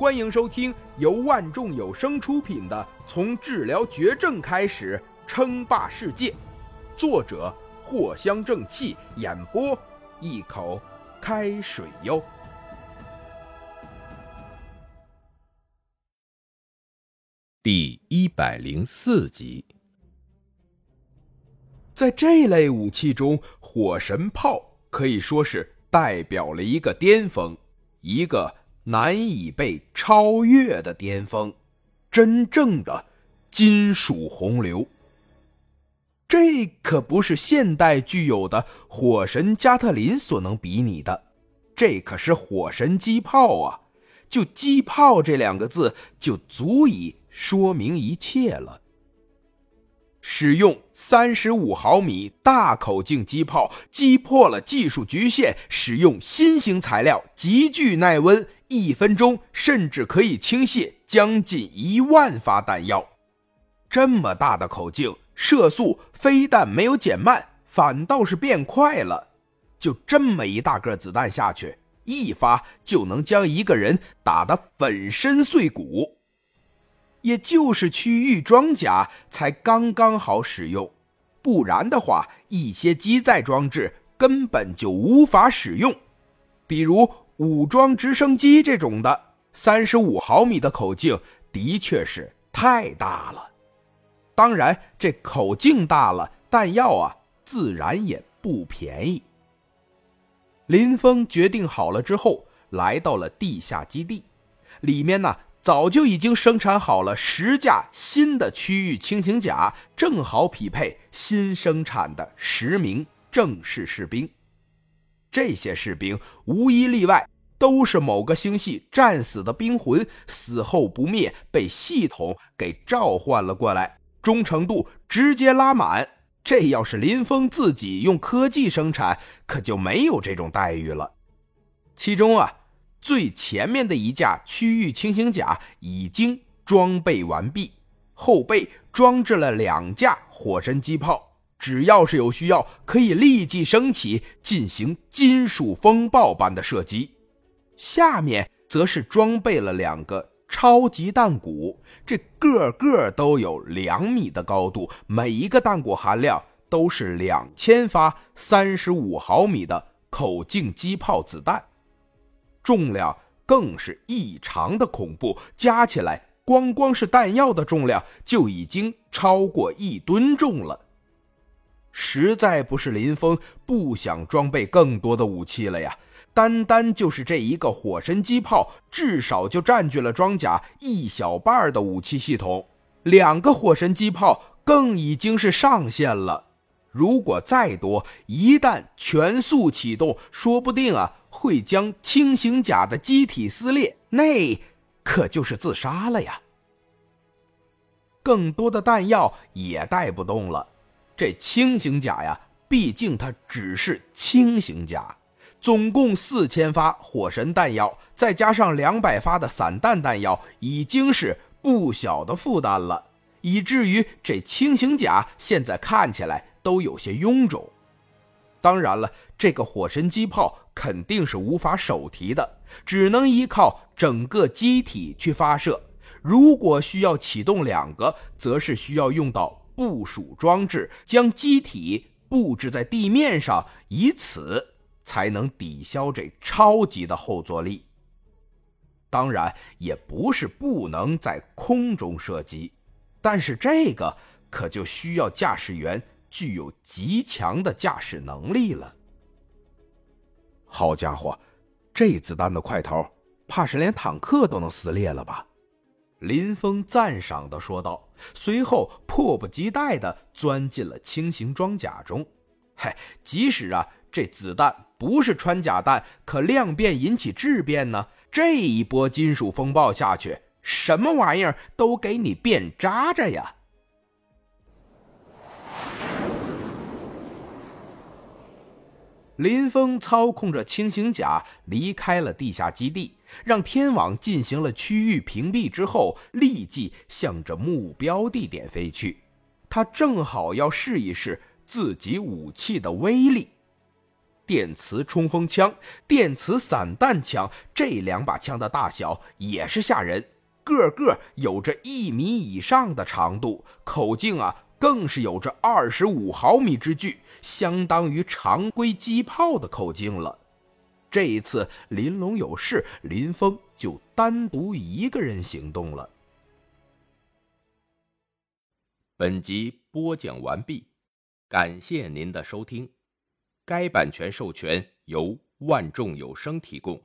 欢迎收听由万众有声出品的《从治疗绝症开始称霸世界》，作者藿香正气，演播一口开水哟。第一百零四集，在这类武器中，火神炮可以说是代表了一个巅峰，一个难以被超越的巅峰，真正的金属洪流。这可不是现代具有的火神加特林所能比拟的，这可是火神机炮啊！就“机炮”这两个字，就足以。说明一切了。使用三十五毫米大口径机炮，击破了技术局限。使用新型材料，极具耐温，一分钟甚至可以倾泻将近一万发弹药。这么大的口径，射速非但没有减慢，反倒是变快了。就这么一大个子弹下去，一发就能将一个人打得粉身碎骨。也就是区域装甲才刚刚好使用，不然的话，一些机载装置根本就无法使用。比如武装直升机这种的，三十五毫米的口径的确是太大了。当然，这口径大了，弹药啊，自然也不便宜。林峰决定好了之后，来到了地下基地，里面呢。早就已经生产好了十架新的区域轻型甲，正好匹配新生产的十名正式士兵。这些士兵无一例外都是某个星系战死的兵魂，死后不灭，被系统给召唤了过来，忠诚度直接拉满。这要是林峰自己用科技生产，可就没有这种待遇了。其中啊。最前面的一架区域轻型甲已经装备完毕，后背装置了两架火神机炮，只要是有需要，可以立即升起进行金属风暴般的射击。下面则是装备了两个超级弹鼓，这个个都有两米的高度，每一个弹鼓含量都是两千发三十五毫米的口径机炮子弹。重量更是异常的恐怖，加起来光光是弹药的重量就已经超过一吨重了。实在不是林峰不想装备更多的武器了呀，单单就是这一个火神机炮，至少就占据了装甲一小半的武器系统。两个火神机炮更已经是上限了。如果再多，一旦全速启动，说不定啊会将轻型甲的机体撕裂，那可就是自杀了呀。更多的弹药也带不动了。这轻型甲呀，毕竟它只是轻型甲，总共四千发火神弹药，再加上两百发的散弹弹药，已经是不小的负担了，以至于这轻型甲现在看起来。都有些臃肿，当然了，这个火神机炮肯定是无法手提的，只能依靠整个机体去发射。如果需要启动两个，则是需要用到部署装置，将机体布置在地面上，以此才能抵消这超级的后坐力。当然，也不是不能在空中射击，但是这个可就需要驾驶员。具有极强的驾驶能力了。好家伙，这子弹的块头，怕是连坦克都能撕裂了吧？林峰赞赏的说道，随后迫不及待的钻进了轻型装甲中。嗨，即使啊，这子弹不是穿甲弹，可量变引起质变呢。这一波金属风暴下去，什么玩意儿都给你变渣渣呀！林峰操控着轻型甲离开了地下基地，让天网进行了区域屏蔽之后，立即向着目标地点飞去。他正好要试一试自己武器的威力。电磁冲锋枪、电磁散弹枪，这两把枪的大小也是吓人，个个有着一米以上的长度，口径啊更是有着二十五毫米之巨，相当于常规机炮的口径了。这一次林龙有事，林峰就单独一个人行动了。本集播讲完毕，感谢您的收听。该版权授权由万众有声提供。